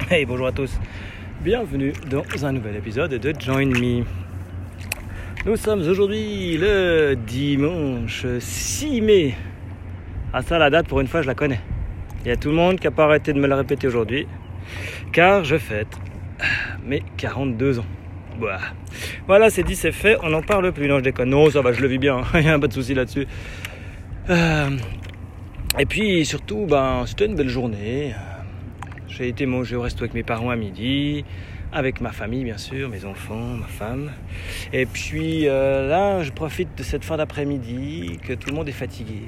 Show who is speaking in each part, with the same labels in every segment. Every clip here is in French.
Speaker 1: Hey, bonjour à tous. Bienvenue dans un nouvel épisode de Join Me. Nous sommes aujourd'hui le dimanche 6 mai. Ah ça, la date, pour une fois, je la connais. Il y a tout le monde qui n'a pas arrêté de me la répéter aujourd'hui. Car je fête mes 42 ans. Bah. Voilà, c'est dit, c'est fait. On n'en parle plus. Non, je déconne. Non, ça va, je le vis bien. Il n'y a pas de souci là-dessus. Euh, et puis surtout, ben, c'était une belle journée. J'ai été manger au resto avec mes parents à midi, avec ma famille bien sûr, mes enfants, ma femme. Et puis euh, là, je profite de cette fin d'après-midi que tout le monde est fatigué.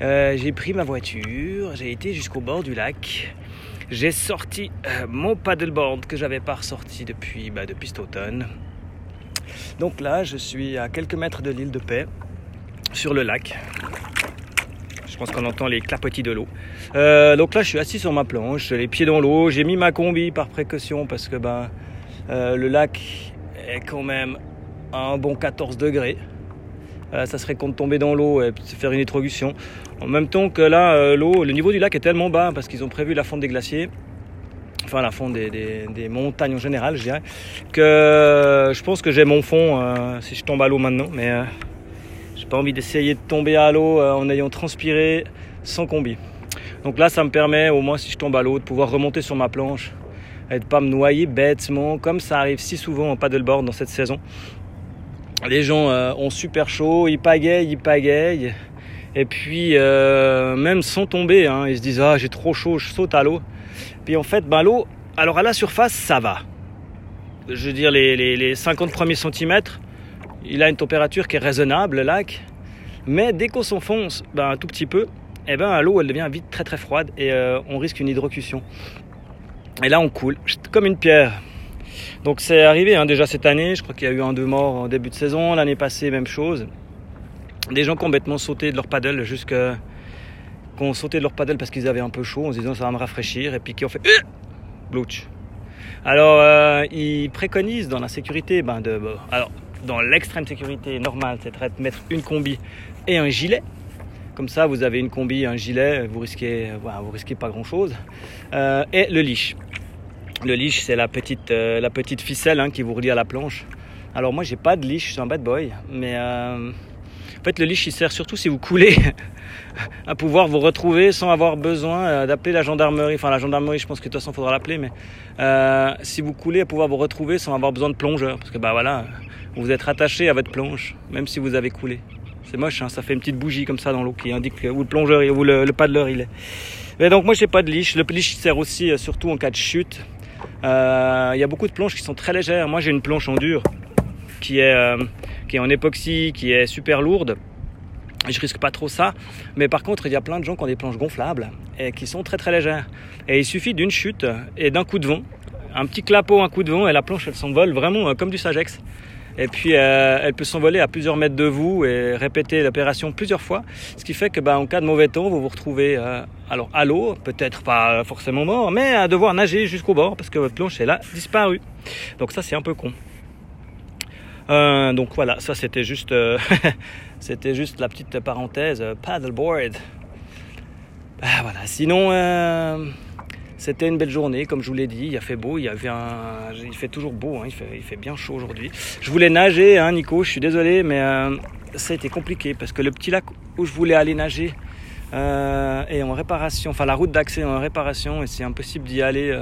Speaker 1: Euh, j'ai pris ma voiture, j'ai été jusqu'au bord du lac. J'ai sorti euh, mon paddleboard que j'avais pas ressorti depuis, bah, depuis cet automne. Donc là, je suis à quelques mètres de l'île de Paix, sur le lac. Je pense qu'on entend les clapotis de l'eau. Euh, donc là, je suis assis sur ma planche, les pieds dans l'eau. J'ai mis ma combi par précaution parce que ben, euh, le lac est quand même à un bon 14 degrés. Euh, ça serait con de tomber dans l'eau et se faire une introduction. En même temps que là, l'eau, le niveau du lac est tellement bas parce qu'ils ont prévu la fonte des glaciers enfin la fonte des, montagnes en général, je dirais, que je pense que j'ai mon fond si je tombe à l'eau maintenant, mais envie d'essayer de tomber à l'eau en ayant transpiré sans combi. Donc là, ça me permet, au moins si je tombe à l'eau, de pouvoir remonter sur ma planche et de pas me noyer bêtement, comme ça arrive si souvent en paddleboard dans cette saison. Les gens euh, ont super chaud, ils pagayent, ils pagayent. Et puis, euh, même sans tomber, hein, ils se disent Ah, j'ai trop chaud, je saute à l'eau. Puis en fait, ben, l'eau, alors à la surface, ça va. Je veux dire, les 50 premiers centimètres, il a une température qui est raisonnable, le lac. Mais dès qu'on s'enfonce ben, un tout petit peu, eh ben, l'eau elle devient vite très très froide et euh, on risque une hydrocution. Et là on coule comme une pierre. Donc c'est arrivé hein, déjà cette année, je crois qu'il y a eu un deux morts en début de saison, l'année passée même chose. Des gens qui ont bêtement sauté de leur paddle jusqu'à qui ont sauté de leur paddle parce qu'ils avaient un peu chaud en se disant ça va me rafraîchir et puis qui ont fait euh, Alors euh, ils préconisent dans la sécurité, ben de, alors dans l'extrême sécurité normale, c'est de mettre une combi et un gilet comme ça, vous avez une combi, un gilet, vous risquez, risquez pas grand chose. Euh, et le leash. Le leash, c'est la petite, euh, ficelle hein, qui vous relie à la planche. Alors moi, j'ai pas de leash, je suis un bad boy, mais euh, en fait, le leash, il sert surtout si vous coulez à pouvoir vous retrouver sans avoir besoin d'appeler la gendarmerie. Enfin, la gendarmerie, je pense que de toute façon, il faudra l'appeler, mais si vous coulez, à pouvoir vous retrouver sans avoir besoin de plongeur. Parce que, bah voilà, vous êtes attaché à votre planche, même si vous avez coulé. C'est moche, hein, ça fait une petite bougie comme ça dans l'eau qui indique où le plongeur où le, le paddleur il est. Mais donc moi j'ai pas de liche. Le liche sert aussi euh, surtout en cas de chute. Euh, il y a beaucoup de planches qui sont très légères. Moi j'ai une planche en dur qui est, euh, qui est en époxy, qui est super lourde. Je risque pas trop ça. Mais par contre, il y a plein de gens qui ont des planches gonflables et qui sont très très légères. Et il suffit d'une chute et d'un coup de vent. Un petit clapot, un coup de vent et la planche elle s'envole vraiment comme du Sagex. Et puis euh, elle peut s'envoler à plusieurs mètres de vous et répéter l'opération plusieurs fois. Ce qui fait que bah, en cas de mauvais temps, vous vous retrouvez euh, alors à l'eau, peut-être pas forcément mort, mais à devoir nager jusqu'au bord parce que votre planche est là disparue. Donc ça c'est un peu con. Euh, donc voilà, ça c'était juste, c'était juste la petite parenthèse paddleboard. Bah, voilà. Sinon c'était une belle journée, comme je vous l'ai dit. Il a fait beau, il, y avait un... il fait toujours beau, hein. il, fait, bien chaud aujourd'hui. Je voulais nager, hein, Nico, je suis désolé, mais euh, ça a été compliqué parce que le petit lac où je voulais aller nager euh, est en réparation. Enfin, la route d'accès est en réparation et c'est impossible d'y aller.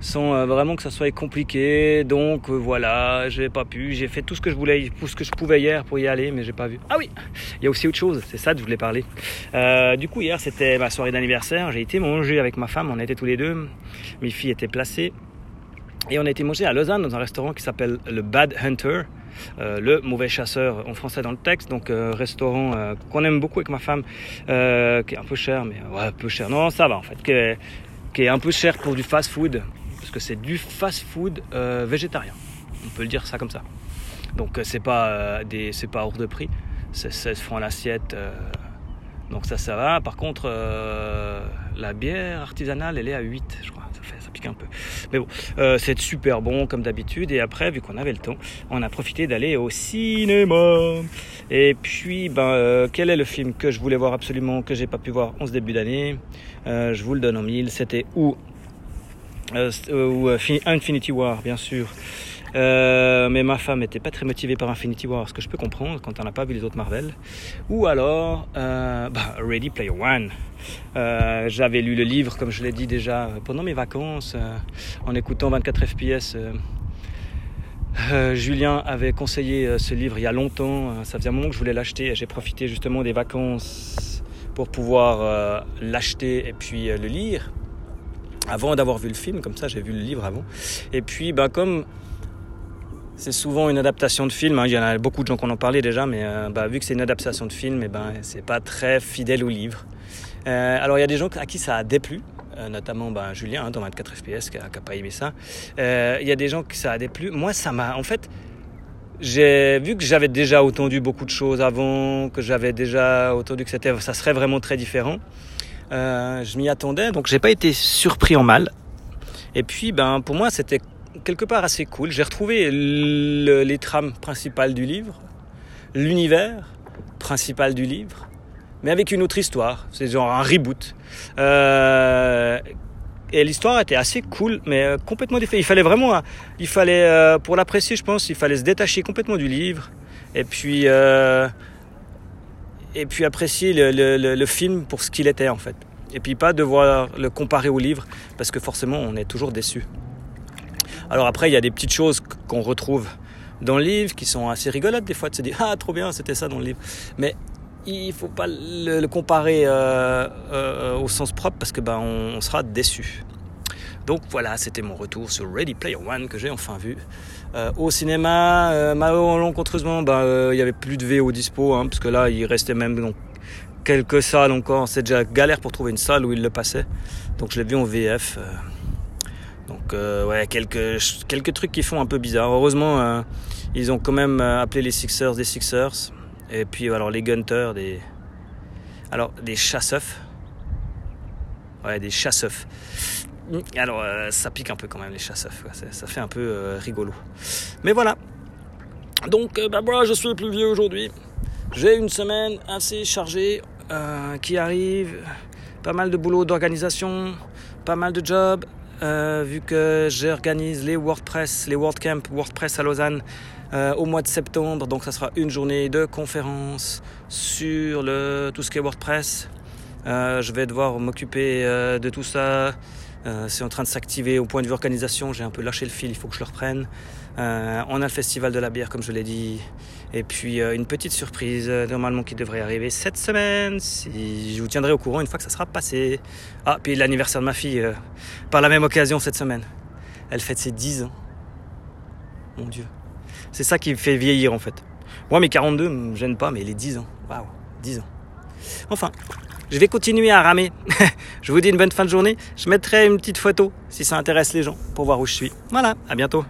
Speaker 1: Euh, sans euh, vraiment que ça soit compliqué. Donc euh, voilà, j'ai pas pu. J'ai fait tout ce que je voulais, tout ce que je pouvais hier pour y aller, mais j'ai pas vu. Ah oui, il y a aussi autre chose. C'est ça que je voulais parler. Euh, du coup hier c'était ma soirée d'anniversaire. J'ai été manger avec ma femme. On était tous les deux. Mes filles étaient placées. Et on a été manger à Lausanne dans un restaurant qui s'appelle le Bad Hunter. le mauvais chasseur en français dans le texte, donc restaurant qu'on aime beaucoup avec ma femme, qui est un peu cher, mais ouais, un peu cher. Non, ça va en fait, qui est, qui est un peu cher pour du fast-food, parce que c'est du fast-food euh, végétarien. On peut le dire ça comme ça. Donc euh, c'est pas euh, des c'est pas hors de prix, c'est 16 francs l'assiette. donc ça ça va. Par contre la bière artisanale elle est à 8 je crois. Ça, fait, pique un peu. Mais bon, c'est super bon comme d'habitude. Et après, vu qu'on avait le temps, on a profité d'aller au cinéma. Et puis, ben, quel est le film que je voulais voir absolument, que j'ai pas pu voir en ce début d'année? Je vous le donne en mille. C'était où ou Infinity War, bien sûr. mais ma femme n'était pas très motivée par Infinity War, ce que je peux comprendre quand on n'a pas vu les autres Marvel. Ou alors bah, Ready Player One. J'avais lu le livre, comme je l'ai dit déjà, pendant mes vacances, en écoutant 24 FPS euh, Julien avait conseillé euh, ce livre il y a longtemps. Euh, ça faisait un moment que je voulais l'acheter. J'ai profité justement des vacances pour pouvoir l'acheter et puis le lire. Avant d'avoir vu le film, comme ça j'ai vu le livre avant. Et puis ben, comme c'est souvent une adaptation de film, hein, il y en a beaucoup de gens qui en ont parlé déjà, mais ben, vu que c'est une adaptation de film, et ben, c'est pas très fidèle au livre. alors il y a des gens à qui ça a déplu, euh, notamment ben, Julien hein, dans 24 FPS qui n'a pas aimé ça. Euh, il y a des gens qui ça a déplu. Moi, ça m'a. En fait, vu que j'avais déjà entendu beaucoup de choses avant, que j'avais déjà entendu que ça serait vraiment très différent. Euh, je m'y attendais, donc j'ai pas été surpris en mal. Et puis, ben, pour moi, c'était quelque part assez cool. J'ai retrouvé les trames principales du livre, l'univers principal du livre, mais avec une autre histoire. C'est genre un reboot. Euh, et l'histoire était assez cool, mais euh, complètement différente. Il fallait vraiment, il fallait, pour l'apprécier, je pense, il fallait se détacher complètement du livre. Et puis, et puis apprécier le, film pour ce qu'il était en fait. Et puis pas devoir le comparer au livre, parce que forcément on est toujours déçu. Alors après, il y a des petites choses qu'on retrouve dans le livre qui sont assez rigolotes des fois de se dire ah trop bien c'était ça dans le livre mais il faut pas le, comparer euh, euh, au sens propre parce que ben, on, sera déçu. Donc voilà, c'était mon retour sur Ready Player One que j'ai enfin vu. Euh, au cinéma, malencontreusement, ben, il n'y avait plus de VO dispo, hein, parce que là, il restait même donc, quelques salles encore. C'est déjà galère pour trouver une salle où il le passait. Donc je l'ai vu en VF. donc ouais, quelques, quelques trucs qui font un peu bizarre. Heureusement, ils ont quand même appelé les Sixers des Sixers. Et puis alors les gunters, des. Alors des chasseufs. Ouais, des chasseufs. Alors euh, ça pique un peu quand même les chasseufs. Ça, fait un peu euh, rigolo. Mais voilà. Donc euh, bah, moi je suis plus vieux aujourd'hui. J'ai une semaine assez chargée qui arrive. Pas mal de boulot d'organisation, pas mal de jobs. vu que j'organise les WordPress, les WordCamp, WordPress à Lausanne au mois de septembre. Donc ça sera une journée de conférence sur le, tout ce qui est WordPress. Je vais devoir m'occuper de tout ça. C'est en train de s'activer au point de vue organisation. J'ai un peu lâché le fil, il faut que je le reprenne. on a le festival de la bière, comme je l'ai dit. Et puis une petite surprise, normalement, qui devrait arriver cette semaine. Je vous tiendrai au courant une fois que ça sera passé. Ah, puis l'anniversaire de ma fille, par la même occasion cette semaine. Elle fête ses 10 ans. Mon Dieu. C'est ça qui me fait vieillir en fait. Moi, mes 42 me gênent pas, mais les 10 ans. Waouh, 10 ans. Enfin, je vais continuer à ramer. je vous dis une bonne fin de journée. Je mettrai une petite photo si ça intéresse les gens pour voir où je suis. Voilà, à bientôt.